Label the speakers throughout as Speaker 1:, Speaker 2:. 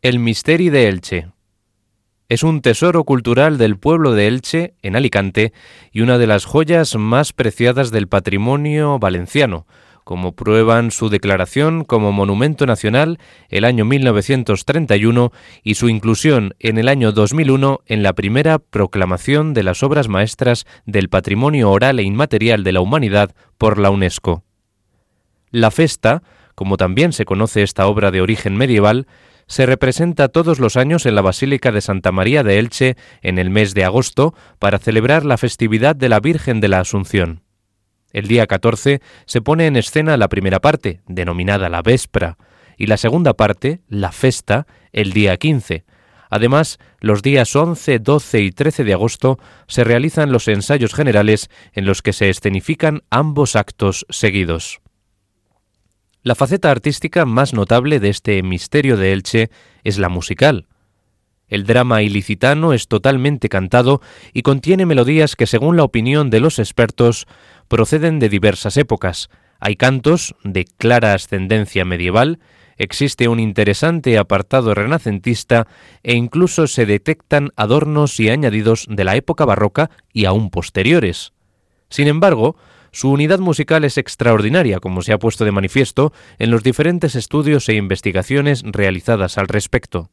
Speaker 1: El Misteri de Elche. Es un tesoro cultural del pueblo de Elche, en Alicante, y una de las joyas más preciadas del patrimonio valenciano, como prueban su declaración como Monumento Nacional el año 1931 y su inclusión en el año 2001 en la primera proclamación de las obras maestras del patrimonio oral e inmaterial de la humanidad por la UNESCO. La festa, como también se conoce esta obra de origen medieval, se representa todos los años en la Basílica de Santa María de Elche en el mes de agosto para celebrar la festividad de la Virgen de la Asunción. El día 14 se pone en escena la primera parte, denominada la Vespra, y la segunda parte, la Festa, el día 15. Además, los días 11, 12 y 13 de agosto se realizan los ensayos generales en los que se escenifican ambos actos seguidos. La faceta artística más notable de este misterio de Elche es la musical. El drama ilicitano es totalmente cantado y contiene melodías que, según la opinión de los expertos, proceden de diversas épocas. Hay cantos de clara ascendencia medieval, existe un interesante apartado renacentista e incluso se detectan adornos y añadidos de la época barroca y aún posteriores. Sin embargo, su unidad musical es extraordinaria, como se ha puesto de manifiesto en los diferentes estudios e investigaciones realizadas al respecto.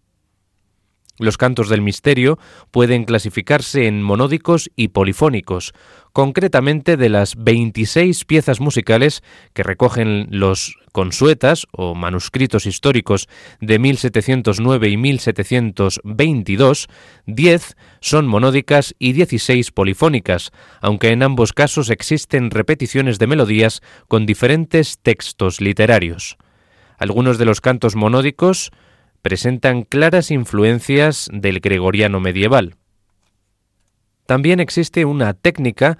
Speaker 1: Los cantos del misterio pueden clasificarse en monódicos y polifónicos, concretamente de las 26 piezas musicales que recogen los consuetas o manuscritos históricos de 1709 y 1722, 10 son monódicas y 16 polifónicas, aunque en ambos casos existen repeticiones de melodías con diferentes textos literarios. Algunos de los cantos monódicos presentan claras influencias del gregoriano medieval. También existe una técnica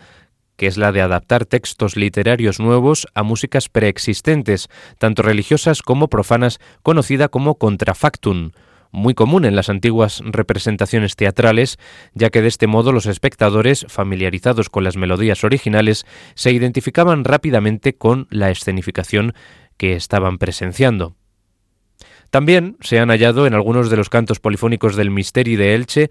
Speaker 1: que es la de adaptar textos literarios nuevos a músicas preexistentes, tanto religiosas como profanas, conocida como contrafactum, muy común en las antiguas representaciones teatrales, ya que de este modo los espectadores, familiarizados con las melodías originales, se identificaban rápidamente con la escenificación que estaban presenciando. También se han hallado en algunos de los cantos polifónicos del Misteri de Elche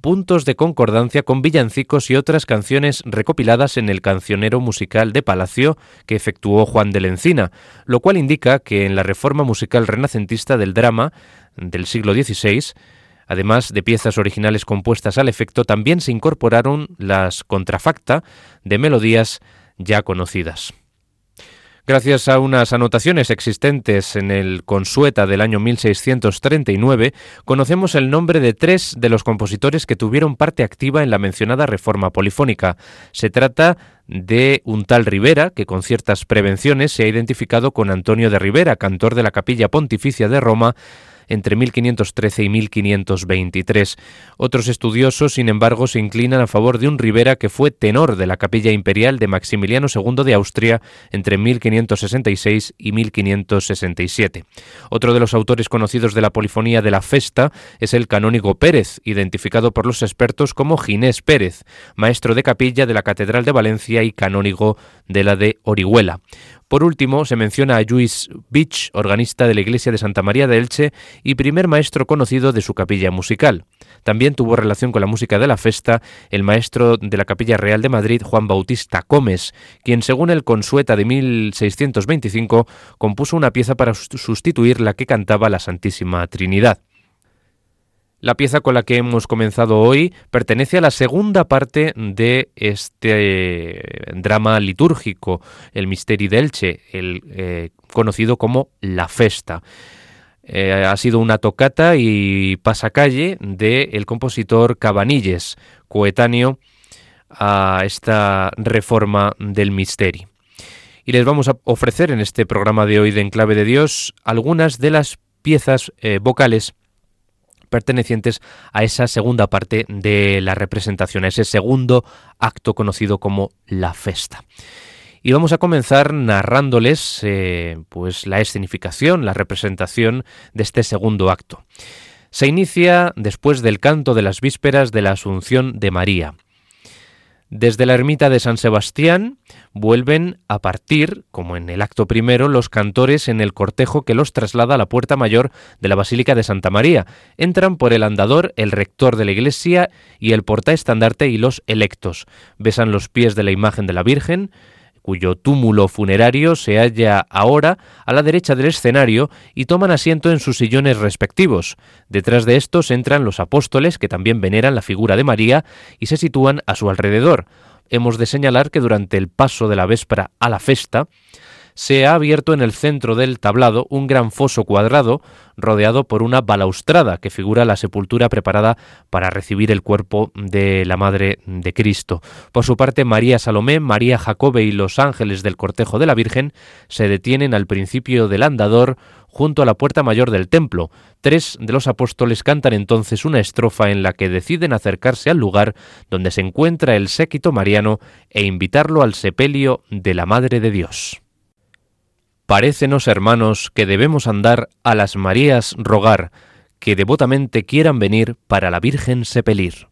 Speaker 1: puntos de concordancia con villancicos y otras canciones recopiladas en el cancionero musical de Palacio que efectuó Juan de la Encina, lo cual indica que en la reforma musical renacentista del drama del siglo XVI, además de piezas originales compuestas al efecto, también se incorporaron las contrafacta de melodías ya conocidas. Gracias a unas anotaciones existentes en el Consueta del año 1639, conocemos el nombre de tres de los compositores que tuvieron parte activa en la mencionada reforma polifónica. Se trata de un tal Rivera, que con ciertas prevenciones se ha identificado con Antonio de Rivera, cantor de la Capilla Pontificia de Roma, entre 1513 y 1523. Otros estudiosos, sin embargo, se inclinan a favor de un Rivera que fue tenor de la capilla imperial de Maximiliano II de Austria entre 1566 y 1567. Otro de los autores conocidos de la polifonía de la festa es el canónigo Pérez, identificado por los expertos como Ginés Pérez, maestro de capilla de la Catedral de Valencia y canónigo de la de Orihuela. Por último, se menciona a Luis Beach, organista de la iglesia de Santa María de Elche y primer maestro conocido de su capilla musical. También tuvo relación con la música de la festa el maestro de la Capilla Real de Madrid, Juan Bautista Gómez, quien según el Consueta de 1625 compuso una pieza para sustituir la que cantaba la Santísima Trinidad. La pieza con la que hemos comenzado hoy pertenece a la segunda parte de este drama litúrgico, el Misteri d'Elche, el eh, conocido como La Festa. Eh, ha sido una tocata y pasacalle del compositor Cabanilles, coetáneo a esta reforma del Misteri. Y les vamos a ofrecer en este programa de hoy de Enclave de Dios algunas de las piezas eh, vocales pertenecientes a esa segunda parte de la representación, a ese segundo acto conocido como la festa. Y vamos a comenzar narrándoles eh, pues la escenificación, la representación de este segundo acto. Se inicia después del canto de las vísperas de la Asunción de María. Desde la ermita de San Sebastián vuelven a partir, como en el acto primero, los cantores en el cortejo que los traslada a la puerta mayor de la Basílica de Santa María. Entran por el andador el rector de la iglesia y el portaestandarte y los electos. Besan los pies de la imagen de la Virgen, cuyo túmulo funerario se halla ahora a la derecha del escenario y toman asiento en sus sillones respectivos. Detrás de estos entran los apóstoles que también veneran la figura de María y se sitúan a su alrededor. Hemos de señalar que durante el paso de la véspera a la festa, se ha abierto en el centro del tablado un gran foso cuadrado rodeado por una balaustrada que figura la sepultura preparada para recibir el cuerpo de la Madre de Cristo. Por su parte, María Salomé, María Jacobe y los ángeles del cortejo de la Virgen se detienen al principio del andador junto a la puerta mayor del templo. Tres de los apóstoles cantan entonces una estrofa en la que deciden acercarse al lugar donde se encuentra el séquito mariano e invitarlo al sepelio de la Madre de Dios. Parécenos, hermanos, que debemos andar a las Marías rogar, que devotamente quieran venir para la Virgen sepelir.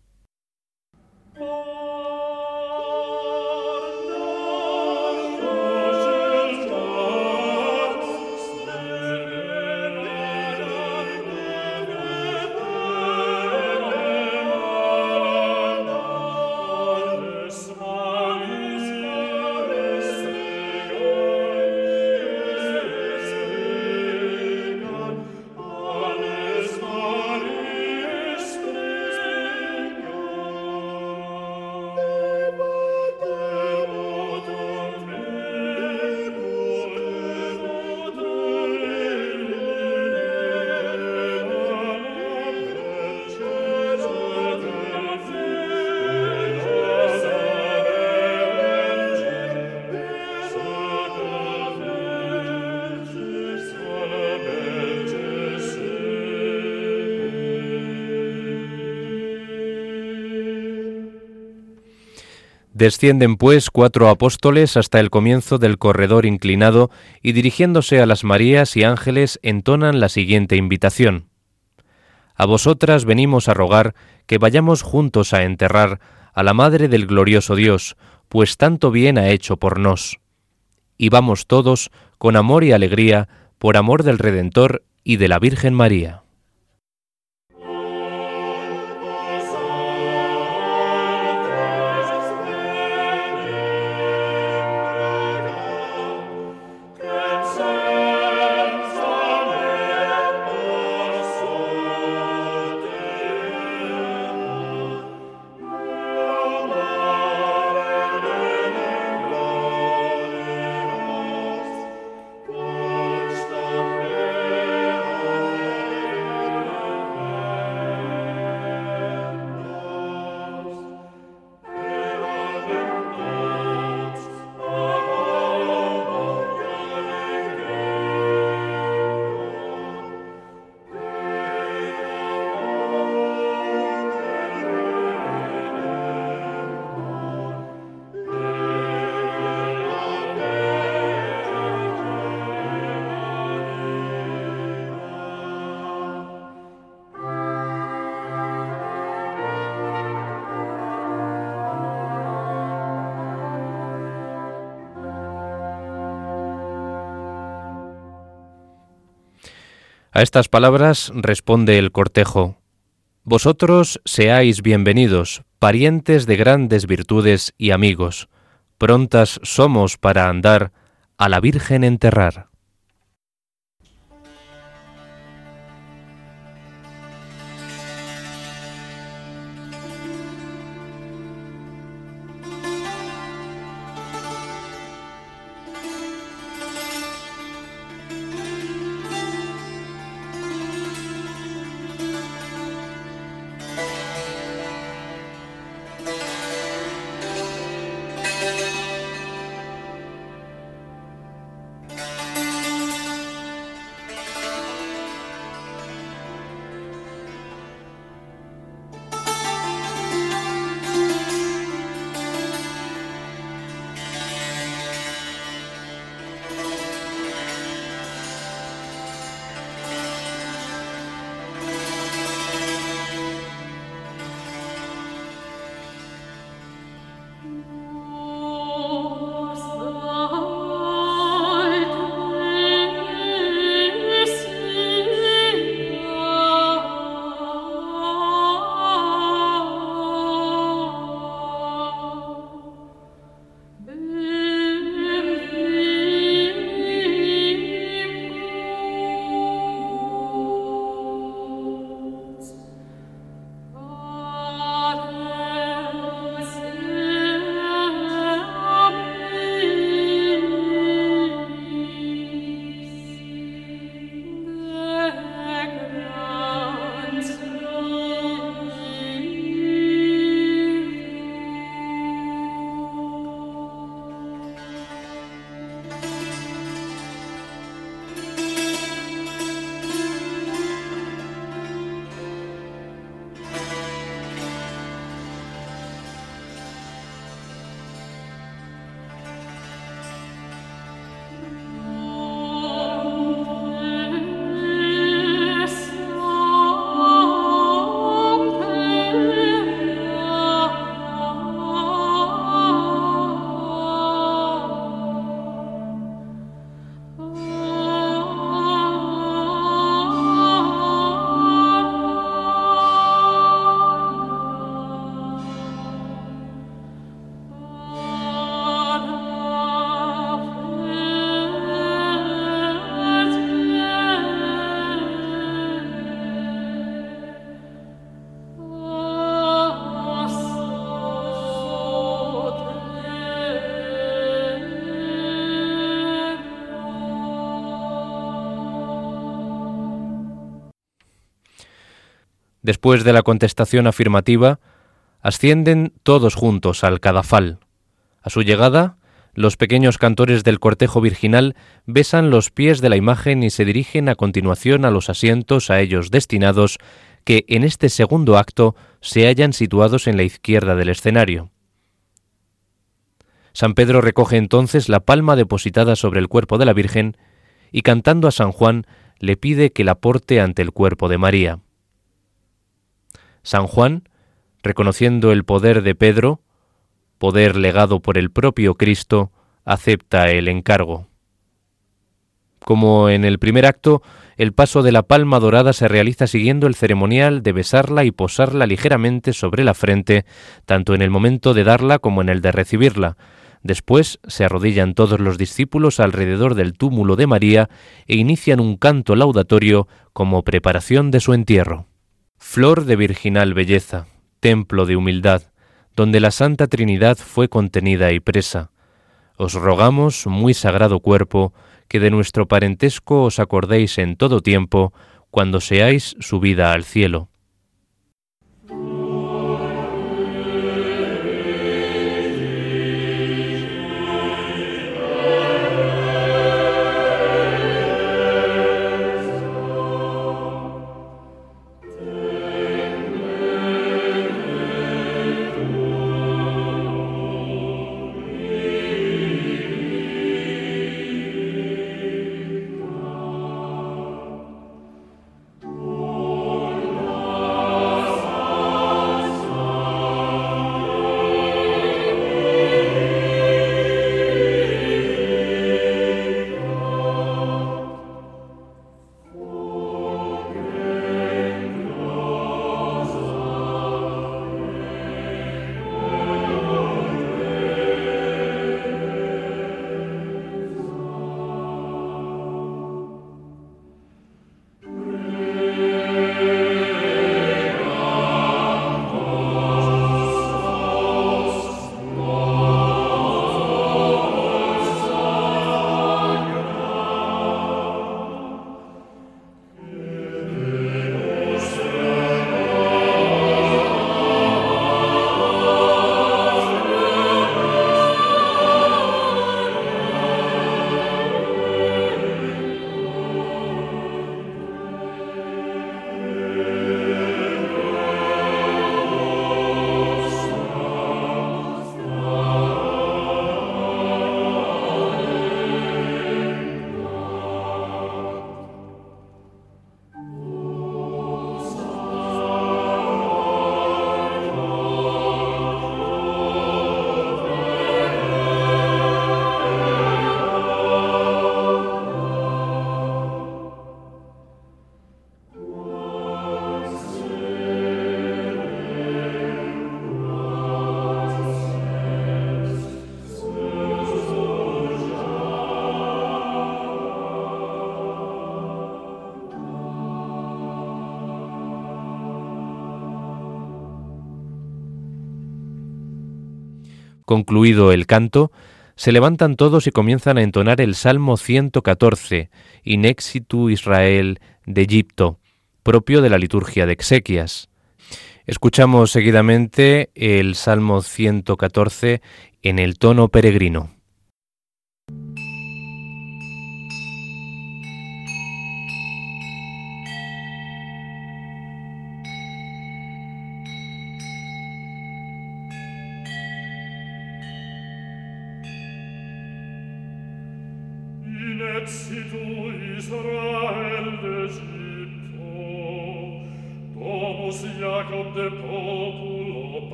Speaker 1: Descienden pues cuatro apóstoles hasta el comienzo del corredor inclinado y dirigiéndose a las Marías y ángeles entonan la siguiente invitación. A vosotras venimos a rogar que vayamos juntos a enterrar a la Madre del glorioso Dios, pues tanto bien ha hecho por nos. Y vamos todos con amor y alegría por amor del Redentor y de la Virgen María. A estas palabras responde el cortejo. Vosotros seáis bienvenidos, parientes de grandes virtudes y amigos. Prontas somos para andar a la Virgen enterrar. Después de la contestación afirmativa, ascienden todos juntos al cadafal. A su llegada, los pequeños cantores del cortejo virginal besan los pies de la imagen y se dirigen a continuación a los asientos a ellos destinados, que en este segundo acto se hallan situados en la izquierda del escenario. San Pedro recoge entonces la palma depositada sobre el cuerpo de la Virgen y cantando a San Juan le pide que la porte ante el cuerpo de María. San Juan, reconociendo el poder de Pedro, poder legado por el propio Cristo, acepta el encargo. Como en el primer acto, el paso de la palma dorada se realiza siguiendo el ceremonial de besarla y posarla ligeramente sobre la frente, tanto en el momento de darla como en el de recibirla. Después se arrodillan todos los discípulos alrededor del túmulo de María e inician un canto laudatorio como preparación de su entierro. Flor de virginal belleza, templo de humildad, donde la Santa Trinidad fue contenida y presa. Os rogamos, muy sagrado cuerpo, que de nuestro parentesco os acordéis en todo tiempo, cuando seáis subida al cielo. Concluido el canto, se levantan todos y comienzan a entonar el Salmo 114, In exitu Israel de Egipto, propio de la liturgia de exequias. Escuchamos seguidamente el Salmo 114 en el tono peregrino.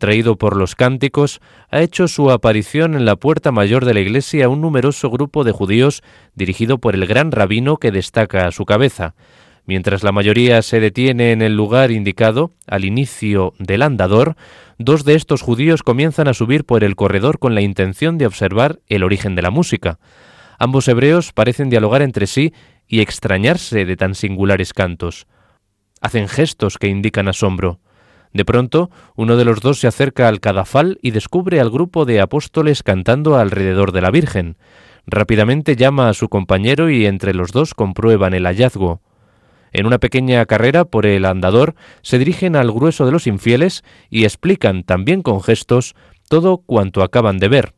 Speaker 1: Atraído por los cánticos, ha hecho su aparición en la puerta mayor de la iglesia un numeroso grupo de judíos dirigido por el gran rabino que destaca a su cabeza. Mientras la mayoría se detiene en el lugar indicado, al inicio del andador, dos de estos judíos comienzan a subir por el corredor con la intención de observar el origen de la música. Ambos hebreos parecen dialogar entre sí y extrañarse de tan singulares cantos. Hacen gestos que indican asombro. De pronto, uno de los dos se acerca al cadafal y descubre al grupo de apóstoles cantando alrededor de la Virgen. Rápidamente llama a su compañero y entre los dos comprueban el hallazgo. En una pequeña carrera por el andador se dirigen al grueso de los infieles y explican también con gestos todo cuanto acaban de ver.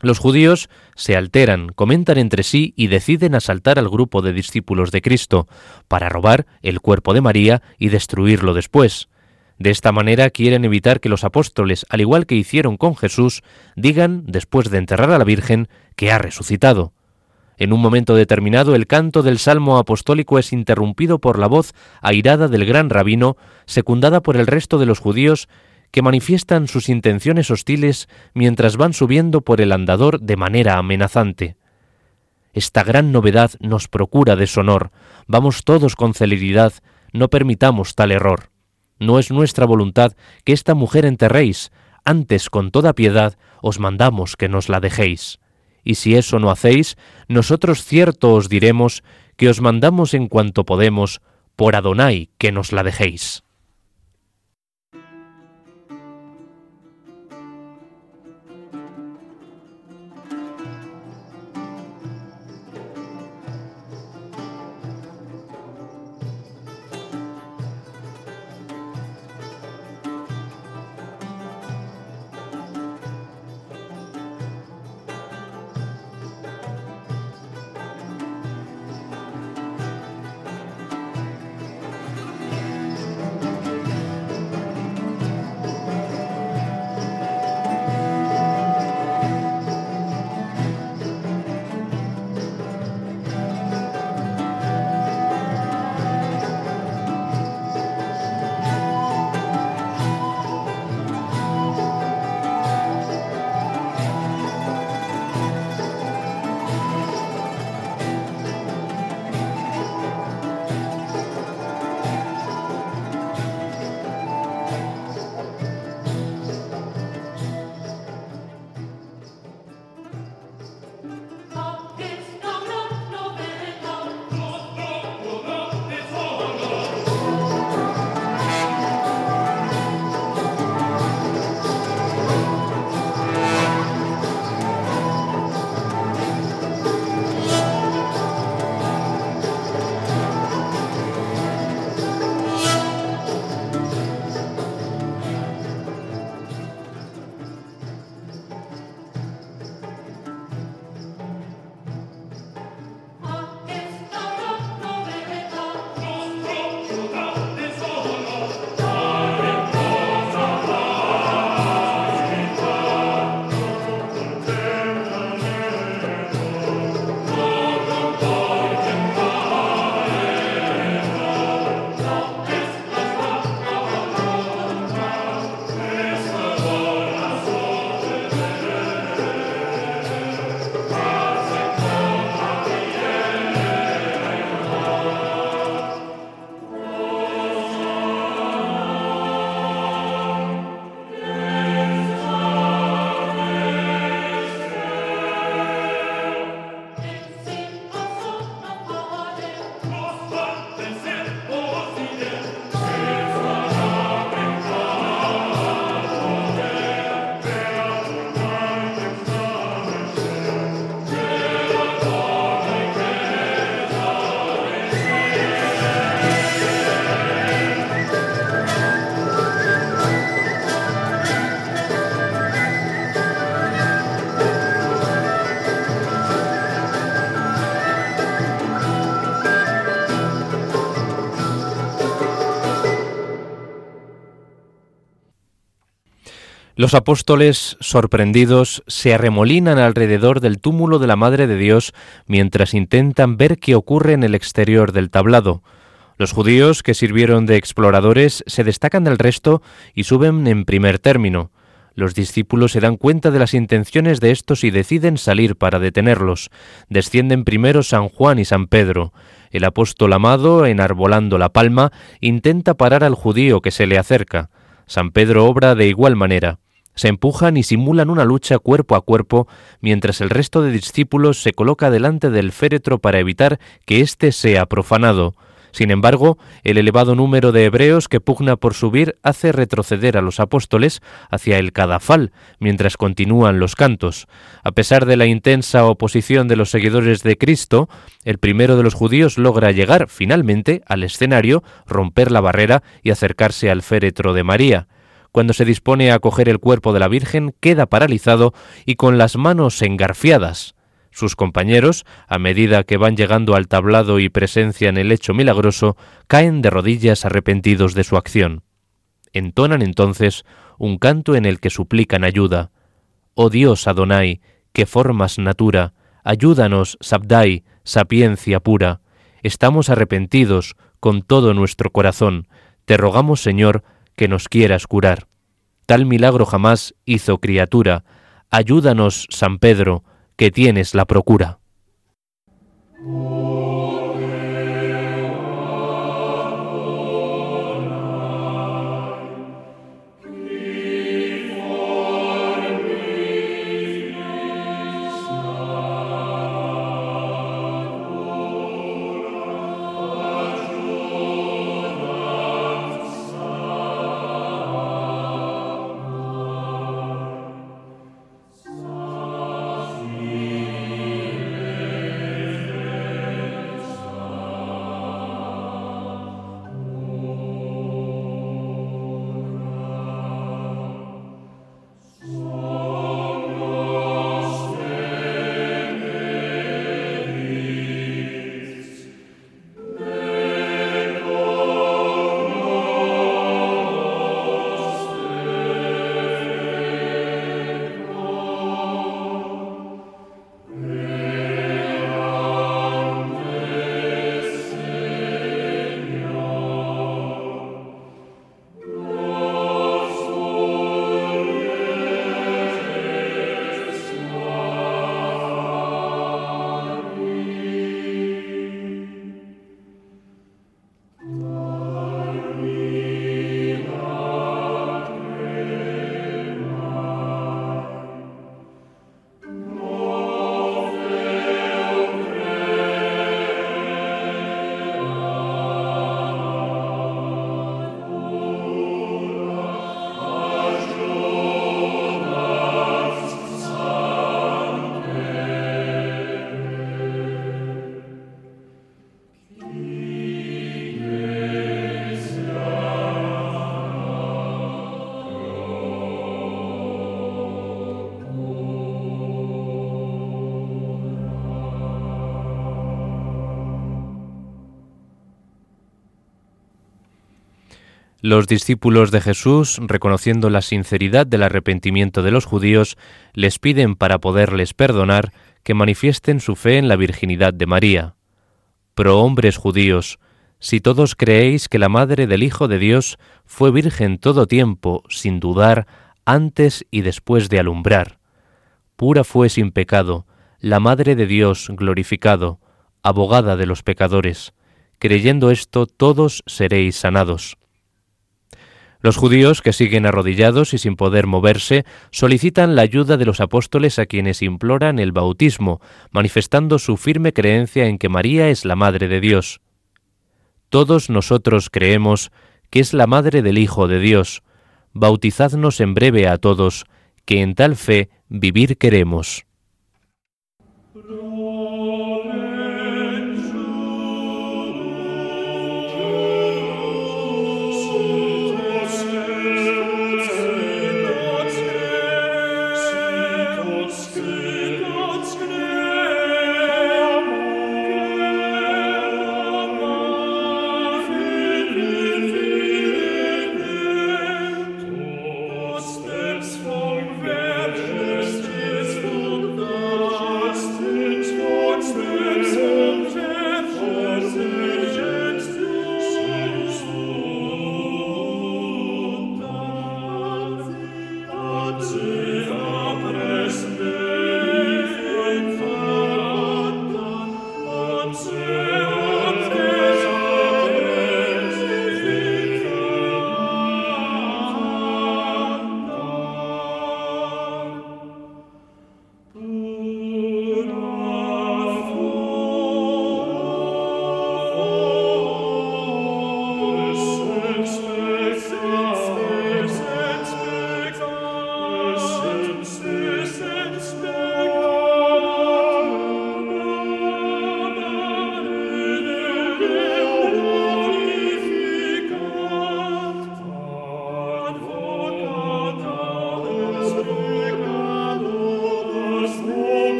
Speaker 1: Los judíos se alteran, comentan entre sí y deciden asaltar al grupo de discípulos de Cristo, para robar el cuerpo de María y destruirlo después. De esta manera quieren evitar que los apóstoles, al igual que hicieron con Jesús, digan, después de enterrar a la Virgen, que ha resucitado. En un momento determinado el canto del salmo apostólico es interrumpido por la voz airada del gran rabino, secundada por el resto de los judíos, que manifiestan sus intenciones hostiles mientras van subiendo por el andador de manera amenazante. Esta gran novedad nos procura deshonor. Vamos todos con celeridad, no permitamos tal error. No es nuestra voluntad que esta mujer enterréis, antes con toda piedad os mandamos que nos la dejéis. Y si eso no hacéis, nosotros cierto os diremos que os mandamos en cuanto podemos, por Adonai que nos la dejéis. Los apóstoles, sorprendidos, se arremolinan alrededor del túmulo de la Madre de Dios mientras intentan ver qué ocurre en el exterior del tablado. Los judíos que sirvieron de exploradores se destacan del resto y suben en primer término. Los discípulos se dan cuenta de las intenciones de estos y deciden salir para detenerlos. Descienden primero San Juan y San Pedro. El apóstol amado, enarbolando la palma, intenta parar al judío que se le acerca. San Pedro obra de igual manera. Se empujan y simulan una lucha cuerpo a cuerpo, mientras el resto de discípulos se coloca delante del féretro para evitar que éste sea profanado. Sin embargo, el elevado número de hebreos que pugna por subir hace retroceder a los apóstoles hacia el cadafal, mientras continúan los cantos. A pesar de la intensa oposición de los seguidores de Cristo, el primero de los judíos logra llegar finalmente al escenario, romper la barrera y acercarse al féretro de María. Cuando se dispone a coger el cuerpo de la Virgen, queda paralizado y con las manos engarfiadas. Sus compañeros, a medida que van llegando al tablado y presencian el hecho milagroso, caen de rodillas arrepentidos de su acción. Entonan entonces un canto en el que suplican ayuda. Oh Dios Adonai, que formas natura, ayúdanos, Sabdai, sapiencia pura. Estamos arrepentidos con todo nuestro corazón. Te rogamos, Señor, que nos quieras curar. Tal milagro jamás hizo criatura. Ayúdanos, San Pedro, que tienes la procura. Los discípulos de Jesús, reconociendo la sinceridad del arrepentimiento de los judíos, les piden para poderles perdonar que manifiesten su fe en la virginidad de María. Pro hombres judíos, si todos creéis que la madre del Hijo de Dios fue virgen todo tiempo, sin dudar, antes y después de alumbrar. Pura fue sin pecado, la madre de Dios glorificado, abogada de los pecadores. Creyendo esto, todos seréis sanados. Los judíos, que siguen arrodillados y sin poder moverse, solicitan la ayuda de los apóstoles a quienes imploran el bautismo, manifestando su firme creencia en que María es la Madre de Dios. Todos nosotros creemos que es la Madre del Hijo de Dios. Bautizadnos en breve a todos, que en tal fe vivir queremos.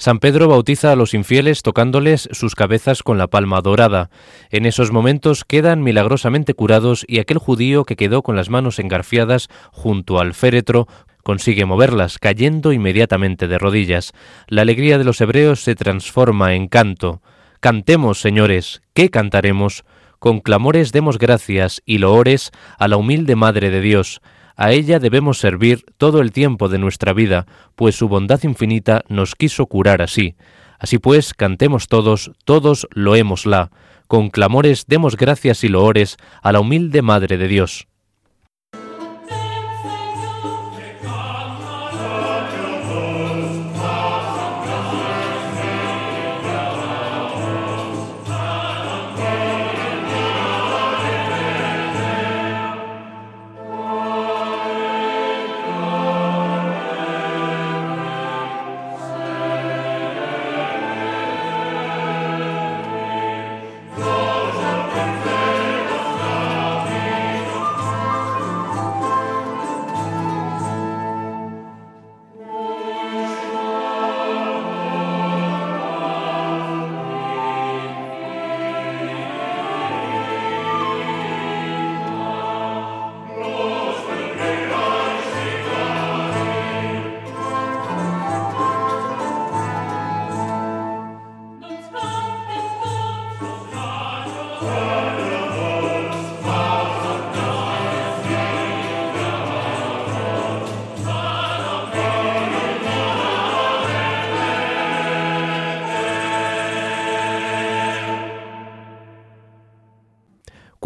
Speaker 1: San Pedro bautiza a los infieles tocándoles sus cabezas con la palma dorada. En esos momentos quedan milagrosamente curados y aquel judío que quedó con las manos engarfiadas junto al féretro consigue moverlas, cayendo inmediatamente de rodillas. La alegría de los hebreos se transforma en canto. Cantemos, señores, ¿qué cantaremos? Con clamores demos gracias y loores a la humilde Madre de Dios. A ella debemos servir todo el tiempo de nuestra vida, pues su bondad infinita nos quiso curar así. Así pues, cantemos todos, todos loémosla. Con clamores demos gracias y loores a la humilde Madre de Dios.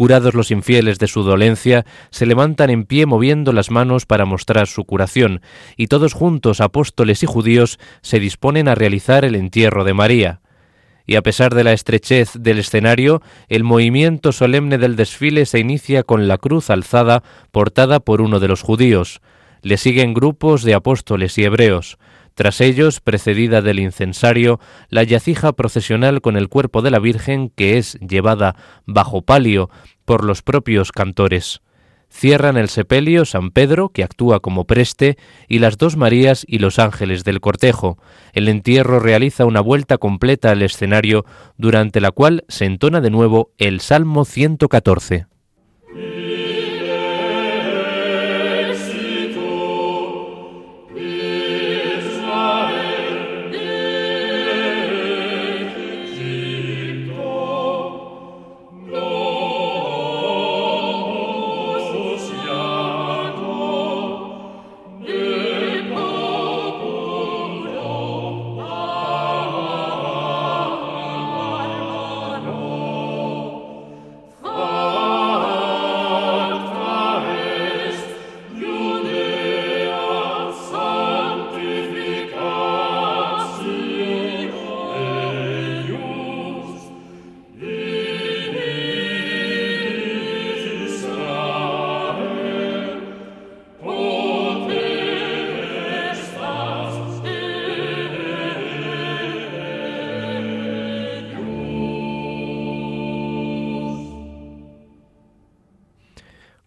Speaker 1: Curados los infieles de su dolencia, se levantan en pie moviendo las manos para mostrar su curación, y todos juntos, apóstoles y judíos, se disponen a realizar el entierro de María. Y a pesar de la estrechez del escenario, el movimiento solemne del desfile se inicia con la cruz alzada portada por uno de los judíos. Le siguen grupos de apóstoles y hebreos. Tras ellos, precedida del incensario, la yacija procesional con el cuerpo de la Virgen que es llevada bajo palio por los propios cantores. Cierran el sepelio San Pedro, que actúa como preste, y las dos Marías y los ángeles del cortejo. El entierro realiza una vuelta completa al escenario, durante la cual se entona de nuevo el Salmo 114.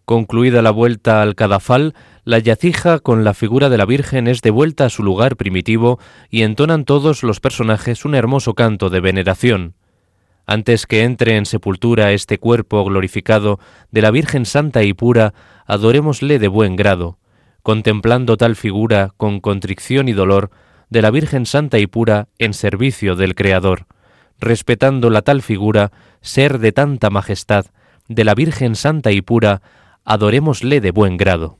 Speaker 1: Concluida la vuelta al cadafal, la yacija con la figura de la Virgen es devuelta a su lugar primitivo y entonan todos los personajes un hermoso canto de veneración. Antes que entre en sepultura este cuerpo glorificado de la Virgen Santa y pura, adorémosle de buen grado, contemplando tal figura con contrición y dolor de la Virgen Santa y pura en servicio del Creador, respetando la tal figura, ser de tanta majestad, de la Virgen Santa y pura, adorémosle de buen grado.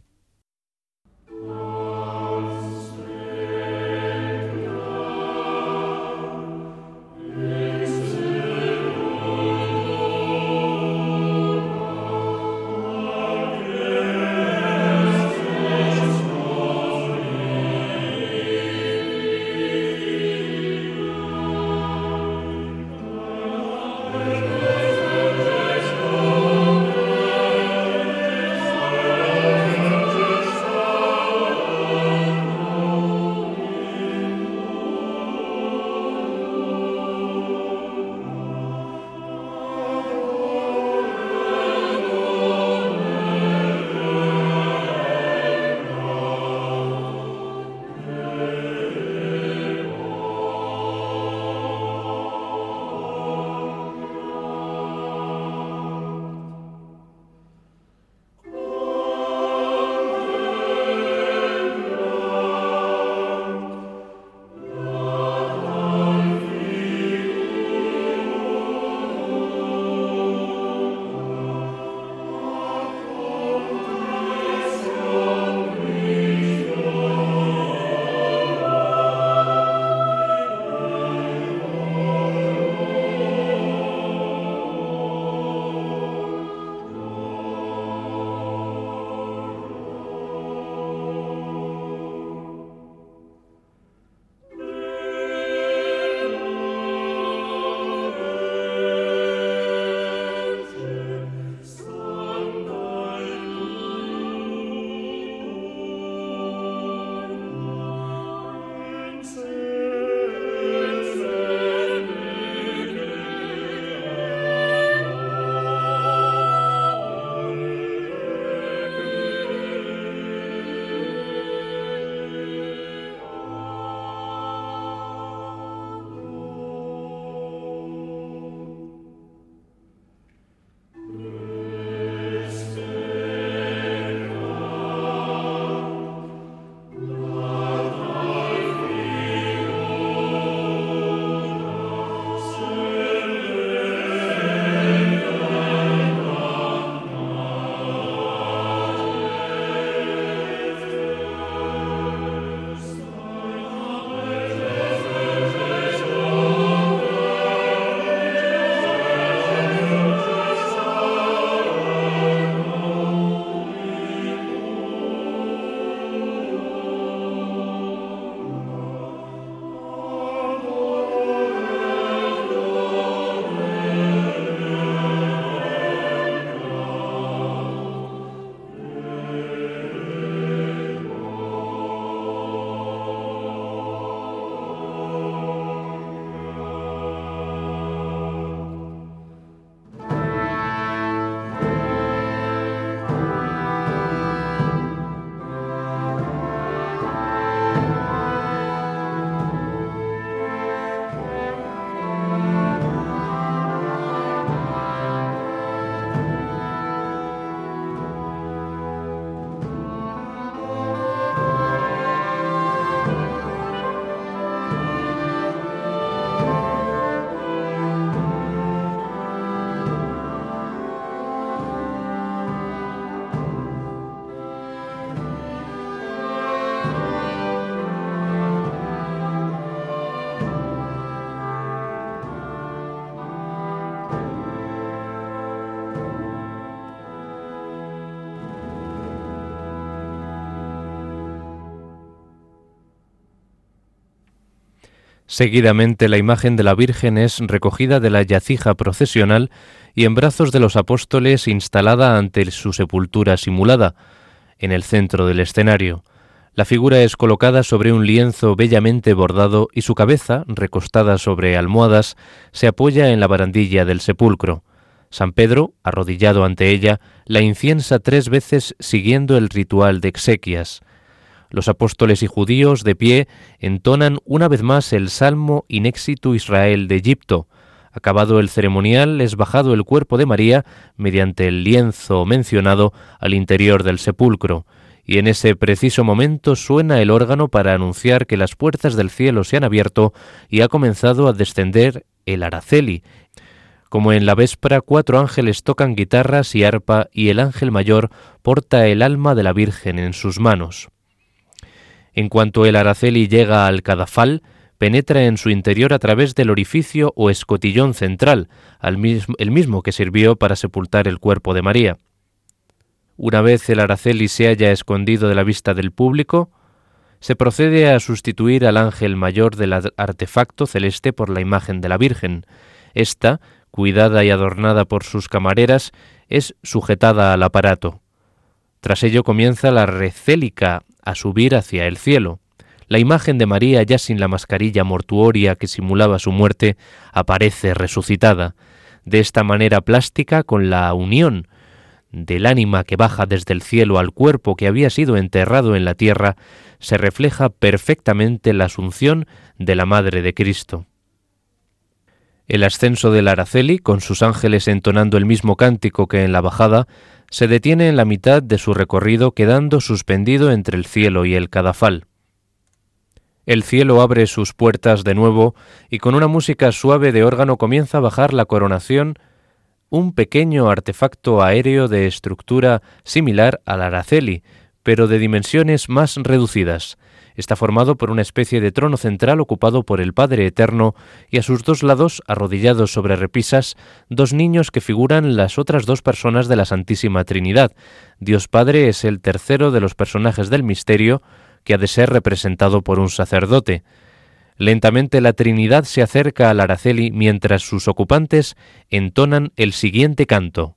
Speaker 1: Seguidamente la imagen de la Virgen es recogida de la yacija procesional y en brazos de los apóstoles instalada ante su sepultura simulada, en el centro del escenario. La figura es colocada sobre un lienzo bellamente bordado y su cabeza, recostada sobre almohadas, se apoya en la barandilla del sepulcro. San Pedro, arrodillado ante ella, la inciensa tres veces siguiendo el ritual de exequias. Los apóstoles y judíos de pie entonan una vez más el Salmo Inexitu Israel de Egipto. Acabado el ceremonial, es bajado el cuerpo de María mediante el lienzo mencionado al interior del sepulcro, y en ese preciso momento suena el órgano para anunciar que las puertas del cielo se han abierto y ha comenzado a descender el araceli. Como en la véspera, cuatro ángeles tocan guitarras y arpa y el ángel mayor porta el alma de la Virgen en sus manos. En cuanto el araceli llega al cadafal, penetra en su interior a través del orificio o escotillón central, el mismo que sirvió para sepultar el cuerpo de María. Una vez el araceli se haya escondido de la vista del público, se procede a sustituir al ángel mayor del artefacto celeste por la imagen de la Virgen. Esta, cuidada y adornada por sus camareras, es sujetada al aparato. Tras ello comienza la recélica a subir hacia el cielo. La imagen de María, ya sin la mascarilla mortuoria que simulaba su muerte, aparece resucitada. De esta manera plástica, con la unión del ánima que baja desde el cielo al cuerpo que había sido enterrado en la tierra, se refleja perfectamente la asunción de la Madre de Cristo. El ascenso del Araceli, con sus ángeles entonando el mismo cántico que en la bajada, se detiene en la mitad de su recorrido quedando suspendido entre el cielo y el cadafal. El cielo abre sus puertas de nuevo y con una música suave de órgano comienza a bajar la coronación un pequeño artefacto aéreo de estructura similar al Araceli, pero de dimensiones más reducidas. Está formado por una especie de trono central ocupado por el Padre Eterno y a sus dos lados, arrodillados sobre repisas, dos niños que figuran las otras dos personas de la Santísima Trinidad. Dios Padre es el tercero de los personajes del misterio que ha de ser representado por un sacerdote. Lentamente la Trinidad se acerca al Araceli mientras sus ocupantes entonan el siguiente canto.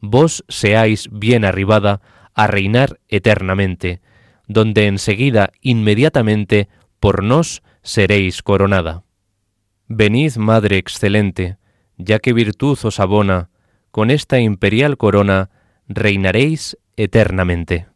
Speaker 1: Vos seáis bien arribada a reinar eternamente, donde enseguida, inmediatamente, por nos seréis coronada. Venid, Madre excelente, ya que virtud os abona, con esta imperial corona reinaréis eternamente.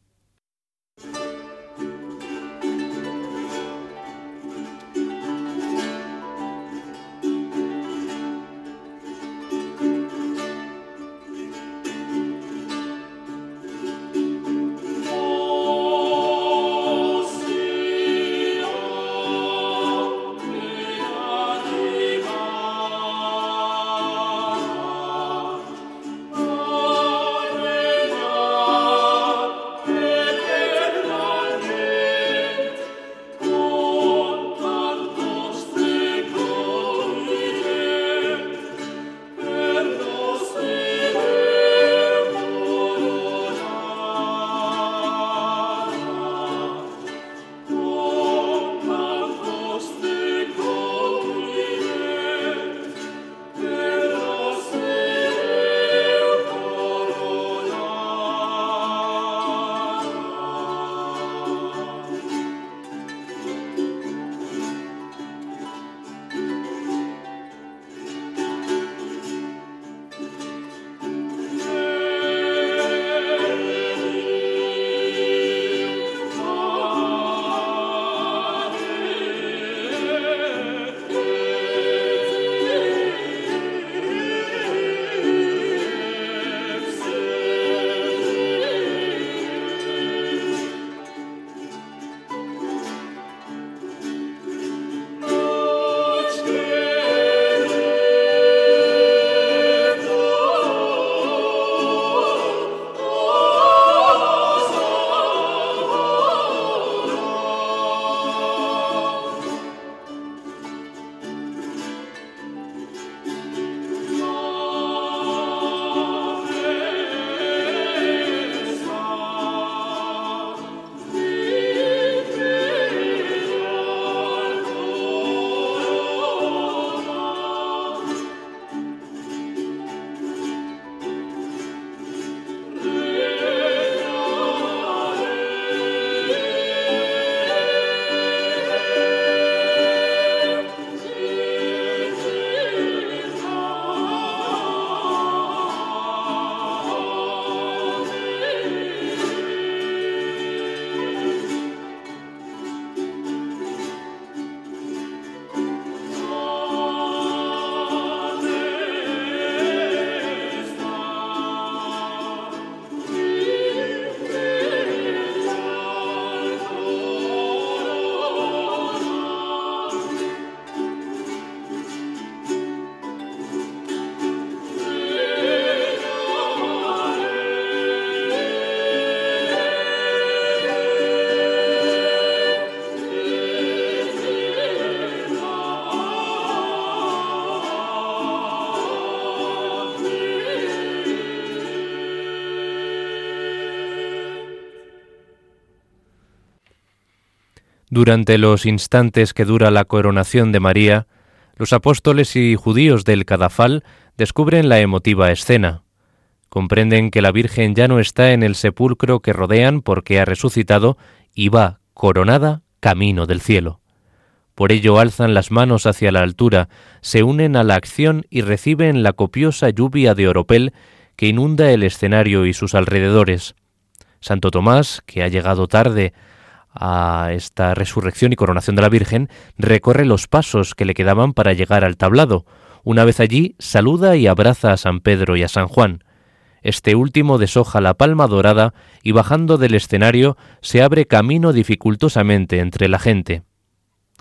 Speaker 1: Durante los instantes que dura la coronación de María, los apóstoles y judíos del Cadafal descubren la emotiva escena. Comprenden que la Virgen ya no está en el sepulcro que rodean porque ha resucitado y va, coronada, camino del cielo. Por ello alzan las manos hacia la altura, se unen a la acción y reciben la copiosa lluvia de oropel que inunda el escenario y sus alrededores. Santo Tomás, que ha llegado tarde a esta resurrección y coronación de la Virgen, recorre los pasos que le quedaban para llegar al tablado. Una vez allí, saluda y abraza a San Pedro y a San Juan. Este último deshoja la palma dorada y bajando del escenario se abre camino dificultosamente entre la gente.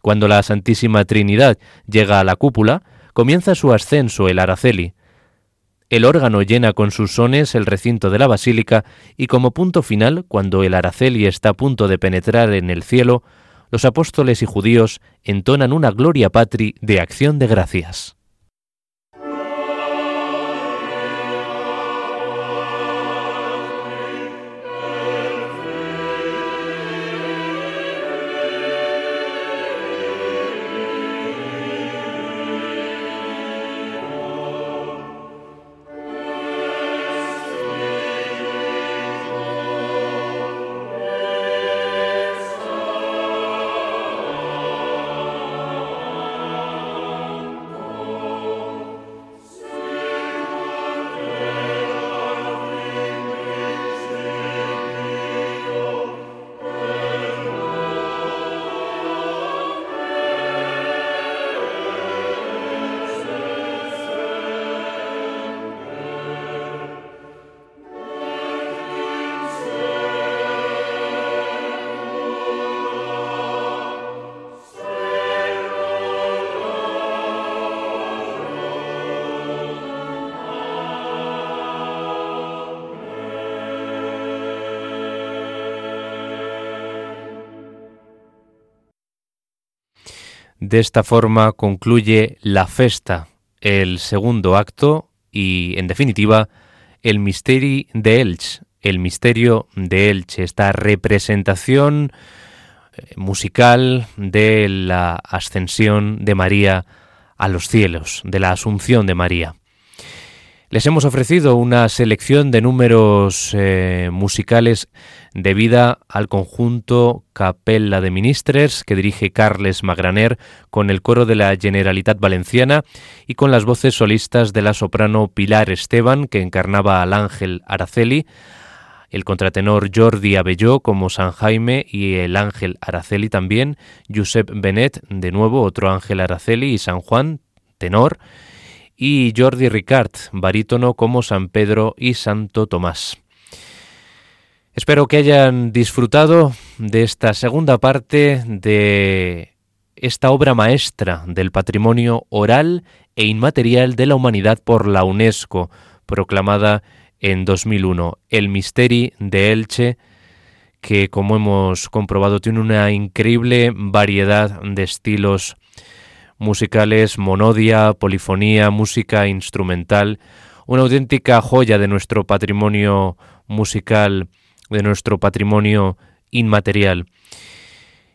Speaker 1: Cuando la Santísima Trinidad llega a la cúpula, comienza su ascenso el Araceli. El órgano llena con sus sones el recinto de la basílica y como punto final, cuando el Araceli está a punto de penetrar en el cielo, los apóstoles y judíos entonan una gloria patri de acción de gracias. De esta forma concluye la festa, el segundo acto y, en definitiva, el misterio de Elche, el misterio de Elche, esta representación eh, musical de la ascensión de María a los cielos, de la asunción de María. Les hemos ofrecido una selección de números eh, musicales debida al conjunto Capella de Ministres que dirige Carles Magraner con el coro de la Generalitat Valenciana y con las voces solistas de la soprano Pilar Esteban que encarnaba al ángel Araceli, el contratenor Jordi Abelló como San Jaime y el ángel Araceli también, Josep Benet, de nuevo otro ángel Araceli y San Juan, tenor, y Jordi Ricard, barítono como San Pedro y Santo Tomás. Espero que hayan disfrutado de esta segunda parte de esta obra maestra del patrimonio oral e inmaterial de la humanidad por la UNESCO, proclamada en 2001, El Misteri de Elche, que como hemos comprobado tiene una increíble variedad de estilos musicales, monodia, polifonía, música instrumental, una auténtica joya de nuestro patrimonio musical, de nuestro patrimonio inmaterial.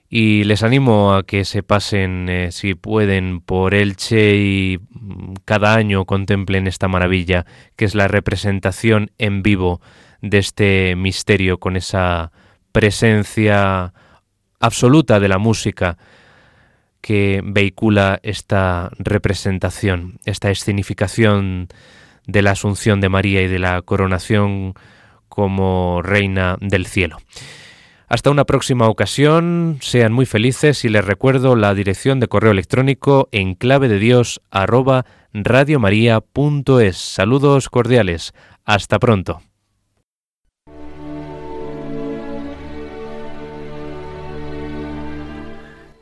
Speaker 1: Y les animo a que se pasen, eh, si pueden, por Elche y mm, cada año contemplen esta maravilla, que es la representación en vivo de este misterio con esa presencia absoluta de la música que vehicula esta representación, esta escenificación de la Asunción de María y de la coronación como Reina del Cielo. Hasta una próxima ocasión, sean muy felices y les recuerdo la dirección de correo electrónico en clave de Dios Saludos cordiales. Hasta pronto.